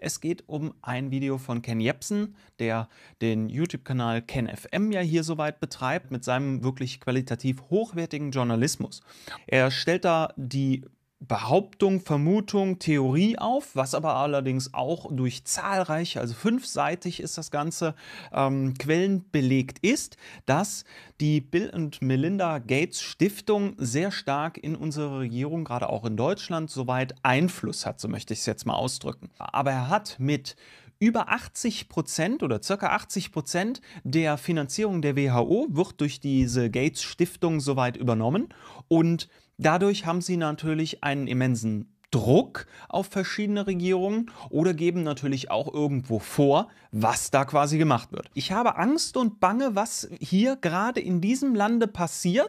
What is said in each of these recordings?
Es geht um ein Video von Ken Jebsen, der den YouTube-Kanal KenFM ja hier soweit betreibt, mit seinem wirklich qualitativ hochwertigen Journalismus. Er stellt da die Behauptung, Vermutung, Theorie auf, was aber allerdings auch durch zahlreiche, also fünfseitig ist das Ganze, ähm, Quellen belegt ist, dass die Bill und Melinda Gates Stiftung sehr stark in unsere Regierung, gerade auch in Deutschland, soweit Einfluss hat, so möchte ich es jetzt mal ausdrücken. Aber er hat mit über 80 Prozent oder circa 80 Prozent der Finanzierung der WHO wird durch diese Gates Stiftung soweit übernommen und Dadurch haben sie natürlich einen immensen Druck auf verschiedene Regierungen oder geben natürlich auch irgendwo vor, was da quasi gemacht wird. Ich habe Angst und Bange, was hier gerade in diesem Lande passiert.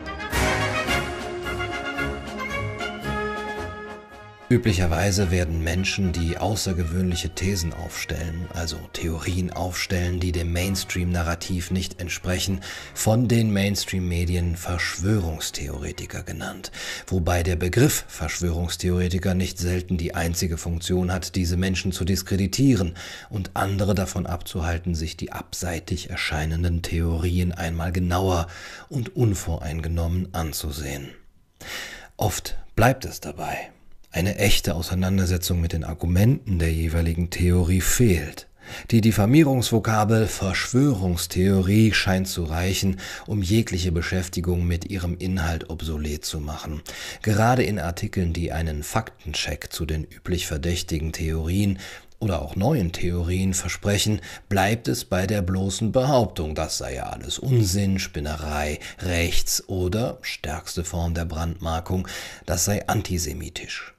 Üblicherweise werden Menschen, die außergewöhnliche Thesen aufstellen, also Theorien aufstellen, die dem Mainstream-Narrativ nicht entsprechen, von den Mainstream-Medien Verschwörungstheoretiker genannt, wobei der Begriff Verschwörungstheoretiker nicht selten die einzige Funktion hat, diese Menschen zu diskreditieren und andere davon abzuhalten, sich die abseitig erscheinenden Theorien einmal genauer und unvoreingenommen anzusehen. Oft bleibt es dabei. Eine echte Auseinandersetzung mit den Argumenten der jeweiligen Theorie fehlt. Die Diffamierungsvokabel Verschwörungstheorie scheint zu reichen, um jegliche Beschäftigung mit ihrem Inhalt obsolet zu machen. Gerade in Artikeln, die einen Faktencheck zu den üblich verdächtigen Theorien oder auch neuen Theorien versprechen, bleibt es bei der bloßen Behauptung, das sei ja alles Unsinn, Spinnerei, rechts oder, stärkste Form der Brandmarkung, das sei antisemitisch.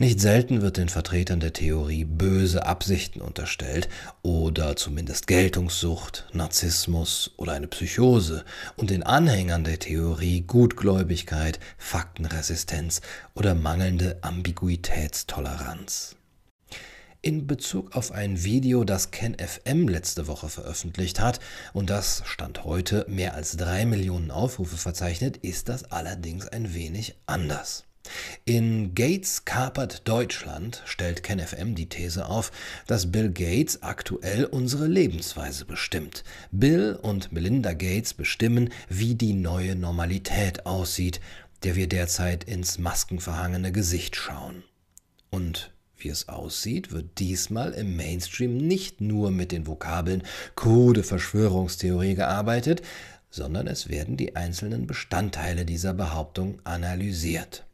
Nicht selten wird den Vertretern der Theorie böse Absichten unterstellt oder zumindest Geltungssucht, Narzissmus oder eine Psychose und den Anhängern der Theorie Gutgläubigkeit, Faktenresistenz oder mangelnde Ambiguitätstoleranz. In Bezug auf ein Video, das KenFM letzte Woche veröffentlicht hat und das Stand heute mehr als drei Millionen Aufrufe verzeichnet, ist das allerdings ein wenig anders. In Gates kapert Deutschland stellt KenFM die These auf, dass Bill Gates aktuell unsere Lebensweise bestimmt. Bill und Melinda Gates bestimmen, wie die neue Normalität aussieht, der wir derzeit ins maskenverhangene Gesicht schauen. Und wie es aussieht, wird diesmal im Mainstream nicht nur mit den Vokabeln krude Verschwörungstheorie gearbeitet, sondern es werden die einzelnen Bestandteile dieser Behauptung analysiert.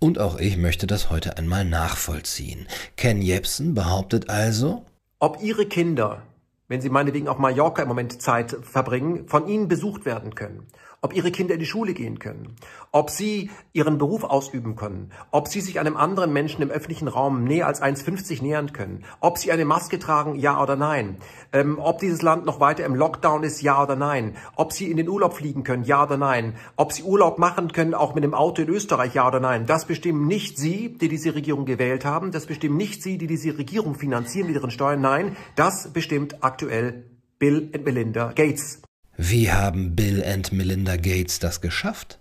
Und auch ich möchte das heute einmal nachvollziehen. Ken Jebsen behauptet also, ob ihre Kinder, wenn sie meinetwegen auf Mallorca im Moment Zeit verbringen, von ihnen besucht werden können ob ihre Kinder in die Schule gehen können, ob sie ihren Beruf ausüben können, ob sie sich einem anderen Menschen im öffentlichen Raum näher als 1,50 nähern können, ob sie eine Maske tragen, ja oder nein, ähm, ob dieses Land noch weiter im Lockdown ist, ja oder nein, ob sie in den Urlaub fliegen können, ja oder nein, ob sie Urlaub machen können, auch mit dem Auto in Österreich, ja oder nein. Das bestimmen nicht Sie, die diese Regierung gewählt haben, das bestimmen nicht Sie, die diese Regierung finanzieren mit ihren Steuern, nein, das bestimmt aktuell Bill und Melinda Gates. Wie haben Bill und Melinda Gates das geschafft?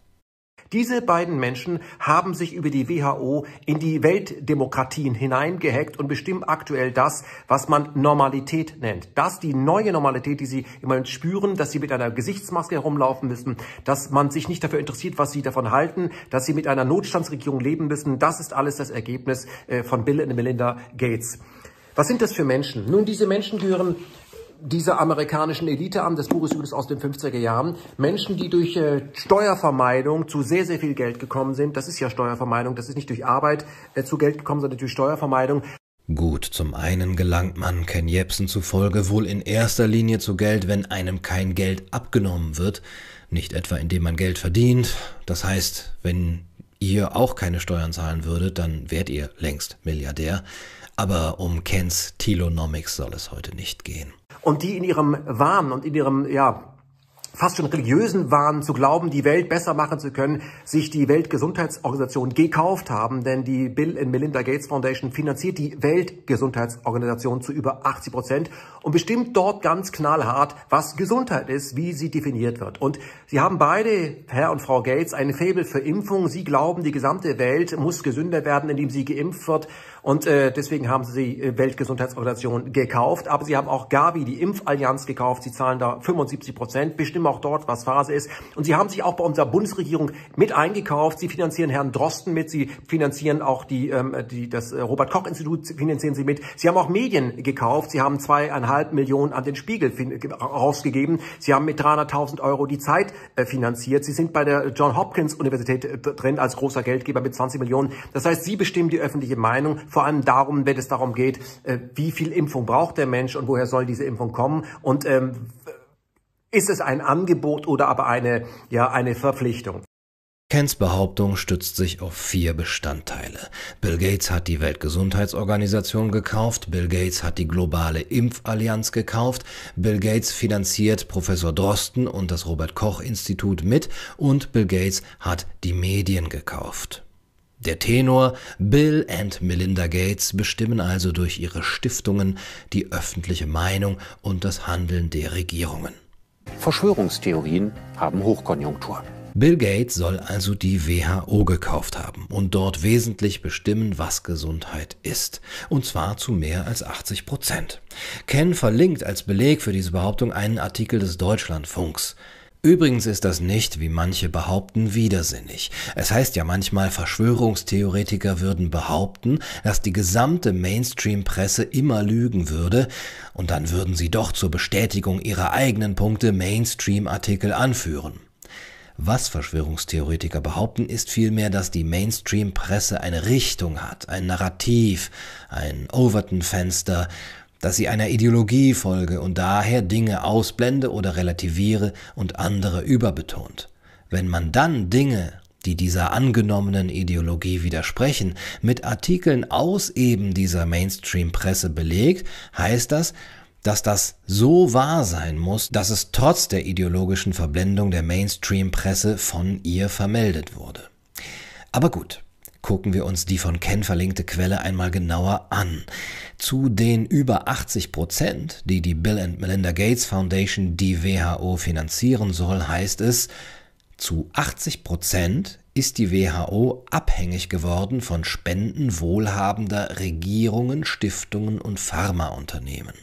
Diese beiden Menschen haben sich über die WHO in die Weltdemokratien hineingehackt und bestimmen aktuell das, was man Normalität nennt. Das die neue Normalität, die sie im Moment spüren, dass sie mit einer Gesichtsmaske herumlaufen müssen, dass man sich nicht dafür interessiert, was sie davon halten, dass sie mit einer Notstandsregierung leben müssen. Das ist alles das Ergebnis äh, von Bill und Melinda Gates. Was sind das für Menschen? Nun, diese Menschen gehören dieser amerikanischen Elite an. Das Buch ist übrigens aus den 50er Jahren. Menschen, die durch äh, Steuervermeidung zu sehr, sehr viel Geld gekommen sind. Das ist ja Steuervermeidung. Das ist nicht durch Arbeit äh, zu Geld gekommen, sondern durch Steuervermeidung. Gut, zum einen gelangt man Ken Jebsen zufolge wohl in erster Linie zu Geld, wenn einem kein Geld abgenommen wird, nicht etwa indem man Geld verdient. Das heißt, wenn ihr auch keine Steuern zahlen würdet, dann wärt ihr längst Milliardär. Aber um Kens Telonomics soll es heute nicht gehen und die in ihrem Wahn und in ihrem, ja, fast schon religiösen Wahn zu glauben, die Welt besser machen zu können, sich die Weltgesundheitsorganisation gekauft haben, denn die Bill and Melinda Gates Foundation finanziert die Weltgesundheitsorganisation zu über 80 Prozent und bestimmt dort ganz knallhart, was Gesundheit ist, wie sie definiert wird. Und sie haben beide, Herr und Frau Gates, eine Faible für Impfung. Sie glauben, die gesamte Welt muss gesünder werden, indem sie geimpft wird Und äh, deswegen haben sie die Weltgesundheitsorganisation gekauft. Aber sie haben auch Gavi, die Impfallianz, gekauft. Sie zahlen da 75 Prozent, bestimmen auch dort, was Phase ist. Und sie haben sich auch bei unserer Bundesregierung mit eingekauft. Sie finanzieren Herrn Drosten mit. Sie finanzieren auch die, ähm, die das Robert-Koch-Institut finanzieren sie mit. Sie haben auch Medien gekauft. Sie haben zweieinhalb Millionen an den Spiegel rausgegeben. Sie haben mit 300.000 Euro die Zeit äh, finanziert. Sie sind bei der John Hopkins Universität äh, drin als großer Geldgeber mit 20 Millionen. Das heißt, sie bestimmen die öffentliche Meinung. Vor allem darum, wenn es darum geht, äh, wie viel Impfung braucht der Mensch und woher soll diese Impfung kommen. Und ähm, ist es ein Angebot oder aber eine, ja, eine Verpflichtung? Kens Behauptung stützt sich auf vier Bestandteile. Bill Gates hat die Weltgesundheitsorganisation gekauft, Bill Gates hat die globale Impfallianz gekauft, Bill Gates finanziert Professor Drosten und das Robert Koch Institut mit und Bill Gates hat die Medien gekauft. Der Tenor Bill and Melinda Gates bestimmen also durch ihre Stiftungen die öffentliche Meinung und das Handeln der Regierungen. Verschwörungstheorien haben Hochkonjunktur. Bill Gates soll also die WHO gekauft haben und dort wesentlich bestimmen, was Gesundheit ist. Und zwar zu mehr als 80 Prozent. Ken verlinkt als Beleg für diese Behauptung einen Artikel des Deutschlandfunks. Übrigens ist das nicht, wie manche behaupten, widersinnig. Es heißt ja manchmal, Verschwörungstheoretiker würden behaupten, dass die gesamte Mainstream-Presse immer lügen würde, und dann würden sie doch zur Bestätigung ihrer eigenen Punkte Mainstream-Artikel anführen. Was Verschwörungstheoretiker behaupten, ist vielmehr, dass die Mainstream-Presse eine Richtung hat, ein Narrativ, ein Overton-Fenster, dass sie einer Ideologie folge und daher Dinge ausblende oder relativiere und andere überbetont. Wenn man dann Dinge, die dieser angenommenen Ideologie widersprechen, mit Artikeln aus eben dieser Mainstream-Presse belegt, heißt das, dass das so wahr sein muss, dass es trotz der ideologischen Verblendung der Mainstream-Presse von ihr vermeldet wurde. Aber gut, gucken wir uns die von Ken verlinkte Quelle einmal genauer an. Zu den über 80 Prozent, die die Bill and Melinda Gates Foundation die WHO finanzieren soll, heißt es, zu 80 Prozent ist die WHO abhängig geworden von Spenden wohlhabender Regierungen, Stiftungen und Pharmaunternehmen.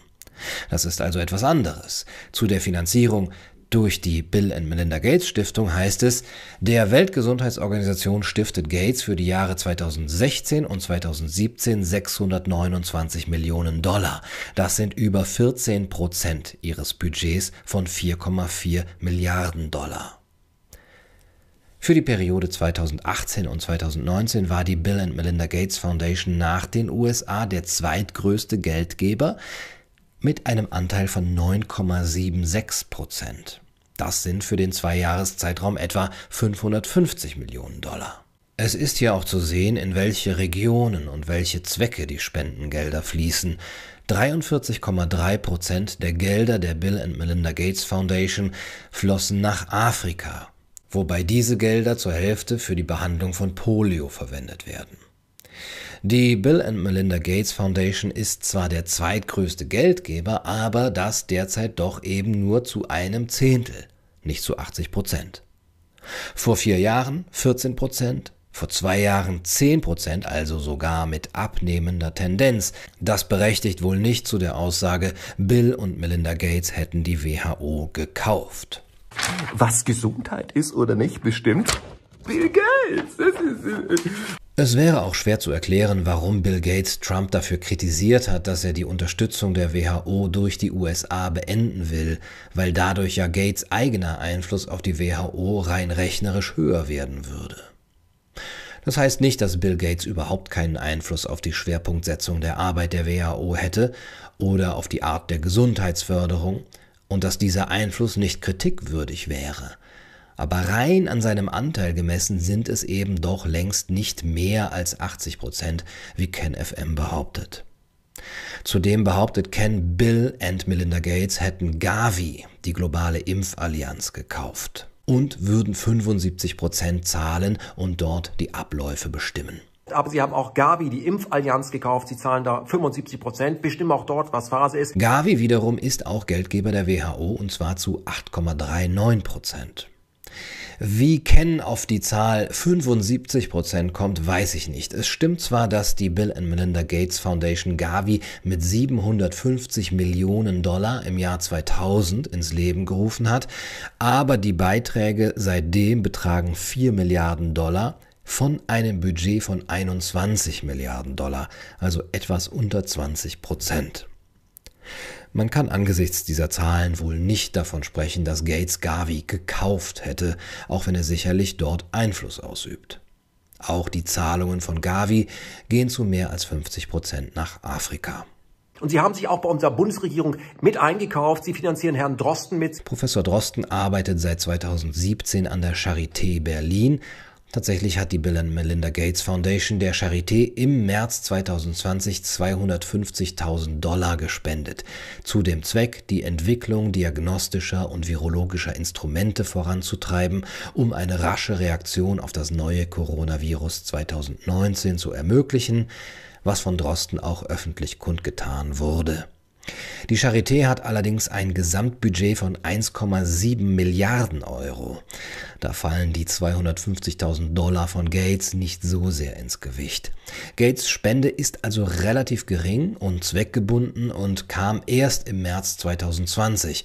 Das ist also etwas anderes. Zu der Finanzierung durch die Bill and Melinda Gates Stiftung heißt es, der Weltgesundheitsorganisation stiftet Gates für die Jahre 2016 und 2017 629 Millionen Dollar. Das sind über 14 Prozent ihres Budgets von 4,4 Milliarden Dollar. Für die Periode 2018 und 2019 war die Bill and Melinda Gates Foundation nach den USA der zweitgrößte Geldgeber mit einem Anteil von 9,76 Prozent. Das sind für den Zweijahreszeitraum etwa 550 Millionen Dollar. Es ist hier auch zu sehen, in welche Regionen und welche Zwecke die Spendengelder fließen. 43,3 Prozent der Gelder der Bill and Melinda Gates Foundation flossen nach Afrika, wobei diese Gelder zur Hälfte für die Behandlung von Polio verwendet werden. Die Bill and Melinda Gates Foundation ist zwar der zweitgrößte Geldgeber, aber das derzeit doch eben nur zu einem Zehntel, nicht zu 80 Prozent. Vor vier Jahren 14 Prozent, vor zwei Jahren 10 Prozent, also sogar mit abnehmender Tendenz. Das berechtigt wohl nicht zu der Aussage, Bill und Melinda Gates hätten die WHO gekauft. Was Gesundheit ist oder nicht, bestimmt Bill Gates. Es wäre auch schwer zu erklären, warum Bill Gates Trump dafür kritisiert hat, dass er die Unterstützung der WHO durch die USA beenden will, weil dadurch ja Gates eigener Einfluss auf die WHO rein rechnerisch höher werden würde. Das heißt nicht, dass Bill Gates überhaupt keinen Einfluss auf die Schwerpunktsetzung der Arbeit der WHO hätte oder auf die Art der Gesundheitsförderung und dass dieser Einfluss nicht kritikwürdig wäre aber rein an seinem Anteil gemessen sind es eben doch längst nicht mehr als 80 Prozent, wie Ken FM behauptet. Zudem behauptet Ken, Bill und Melinda Gates hätten Gavi, die globale Impfallianz, gekauft und würden 75 Prozent zahlen und dort die Abläufe bestimmen. Aber sie haben auch Gavi, die Impfallianz, gekauft. Sie zahlen da 75 Prozent, bestimmen auch dort, was Phase ist. Gavi wiederum ist auch Geldgeber der WHO und zwar zu 8,39 Prozent. Wie Ken auf die Zahl 75% kommt, weiß ich nicht. Es stimmt zwar, dass die Bill and Melinda Gates Foundation Gavi mit 750 Millionen Dollar im Jahr 2000 ins Leben gerufen hat, aber die Beiträge seitdem betragen 4 Milliarden Dollar von einem Budget von 21 Milliarden Dollar, also etwas unter 20 Prozent. Man kann angesichts dieser Zahlen wohl nicht davon sprechen, dass Gates Gavi gekauft hätte, auch wenn er sicherlich dort Einfluss ausübt. Auch die Zahlungen von Gavi gehen zu mehr als 50 Prozent nach Afrika. Und Sie haben sich auch bei unserer Bundesregierung mit eingekauft. Sie finanzieren Herrn Drosten mit. Professor Drosten arbeitet seit 2017 an der Charité Berlin Tatsächlich hat die Bill Melinda Gates Foundation der Charité im März 2020 250.000 Dollar gespendet. Zu dem Zweck, die Entwicklung diagnostischer und virologischer Instrumente voranzutreiben, um eine rasche Reaktion auf das neue Coronavirus 2019 zu ermöglichen, was von Drosten auch öffentlich kundgetan wurde. Die Charité hat allerdings ein Gesamtbudget von 1,7 Milliarden Euro. Da fallen die 250.000 Dollar von Gates nicht so sehr ins Gewicht. Gates Spende ist also relativ gering und zweckgebunden und kam erst im März 2020.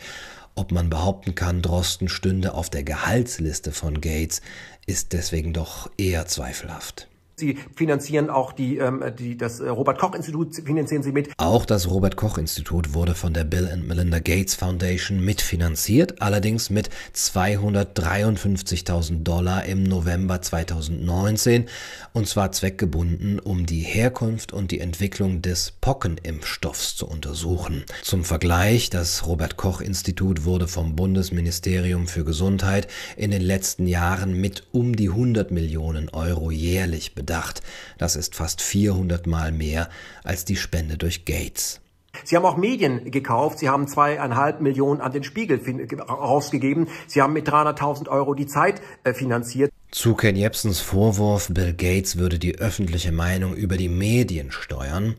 Ob man behaupten kann, Drosten stünde auf der Gehaltsliste von Gates, ist deswegen doch eher zweifelhaft. Sie finanzieren auch die, ähm, die, das äh, Robert-Koch-Institut, finanzieren Sie mit. Auch das Robert-Koch-Institut wurde von der Bill and Melinda Gates Foundation mitfinanziert, allerdings mit 253.000 Dollar im November 2019 und zwar zweckgebunden, um die Herkunft und die Entwicklung des Pockenimpfstoffs zu untersuchen. Zum Vergleich, das Robert-Koch-Institut wurde vom Bundesministerium für Gesundheit in den letzten Jahren mit um die 100 Millionen Euro jährlich bedacht gedacht. Das ist fast 400 Mal mehr als die Spende durch Gates. Sie haben auch Medien gekauft. Sie haben zweieinhalb Millionen an den Spiegel rausgegeben. Sie haben mit 300.000 Euro die Zeit äh, finanziert. Zu Ken Jebsens Vorwurf, Bill Gates würde die öffentliche Meinung über die Medien steuern,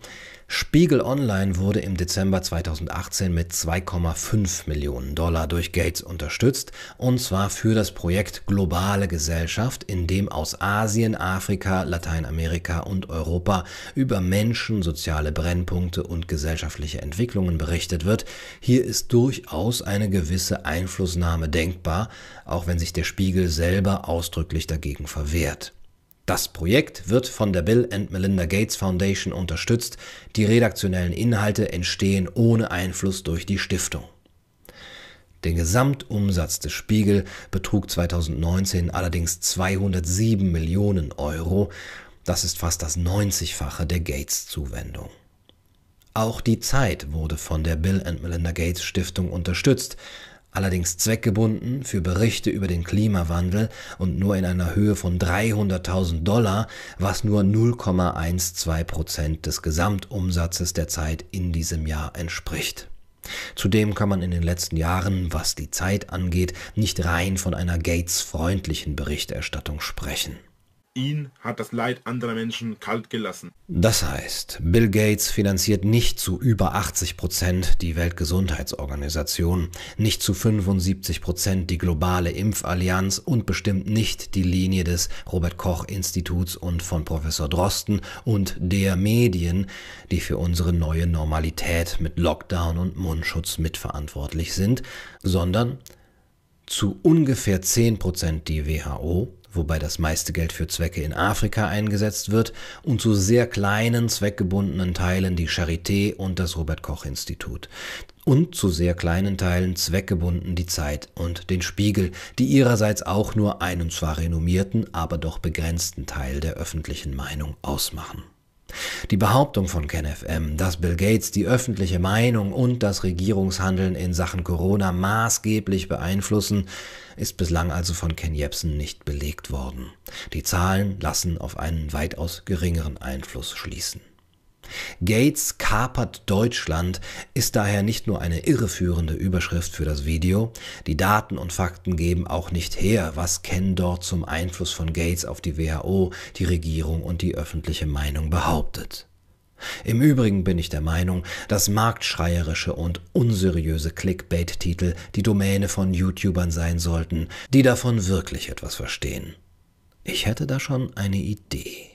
Spiegel Online wurde im Dezember 2018 mit 2,5 Millionen Dollar durch Gates unterstützt, und zwar für das Projekt Globale Gesellschaft, in dem aus Asien, Afrika, Lateinamerika und Europa über Menschen, soziale Brennpunkte und gesellschaftliche Entwicklungen berichtet wird. Hier ist durchaus eine gewisse Einflussnahme denkbar, auch wenn sich der Spiegel selber ausdrücklich dagegen verwehrt. Das Projekt wird von der Bill and Melinda Gates Foundation unterstützt. Die redaktionellen Inhalte entstehen ohne Einfluss durch die Stiftung. Der Gesamtumsatz des Spiegel betrug 2019 allerdings 207 Millionen Euro. Das ist fast das 90-fache der Gates-Zuwendung. Auch die Zeit wurde von der Bill and Melinda Gates Stiftung unterstützt allerdings zweckgebunden für Berichte über den Klimawandel und nur in einer Höhe von 300.000 Dollar, was nur 0,12 Prozent des Gesamtumsatzes der Zeit in diesem Jahr entspricht. Zudem kann man in den letzten Jahren, was die Zeit angeht, nicht rein von einer Gates-freundlichen Berichterstattung sprechen. Ihn hat das Leid anderer Menschen kalt gelassen. Das heißt, Bill Gates finanziert nicht zu über 80 Prozent die Weltgesundheitsorganisation, nicht zu 75 Prozent die globale Impfallianz und bestimmt nicht die Linie des Robert Koch Instituts und von Professor Drosten und der Medien, die für unsere neue Normalität mit Lockdown und Mundschutz mitverantwortlich sind, sondern zu ungefähr 10 Prozent die WHO, wobei das meiste Geld für Zwecke in Afrika eingesetzt wird, und zu sehr kleinen zweckgebundenen Teilen die Charité und das Robert Koch Institut. Und zu sehr kleinen Teilen zweckgebunden die Zeit und den Spiegel, die ihrerseits auch nur einen zwar renommierten, aber doch begrenzten Teil der öffentlichen Meinung ausmachen. Die Behauptung von KenFM, dass Bill Gates die öffentliche Meinung und das Regierungshandeln in Sachen Corona maßgeblich beeinflussen, ist bislang also von Ken Jebsen nicht belegt worden. Die Zahlen lassen auf einen weitaus geringeren Einfluss schließen. Gates kapert Deutschland ist daher nicht nur eine irreführende Überschrift für das Video, die Daten und Fakten geben auch nicht her, was Ken dort zum Einfluss von Gates auf die WHO, die Regierung und die öffentliche Meinung behauptet. Im Übrigen bin ich der Meinung, dass marktschreierische und unseriöse Clickbait-Titel die Domäne von YouTubern sein sollten, die davon wirklich etwas verstehen. Ich hätte da schon eine Idee.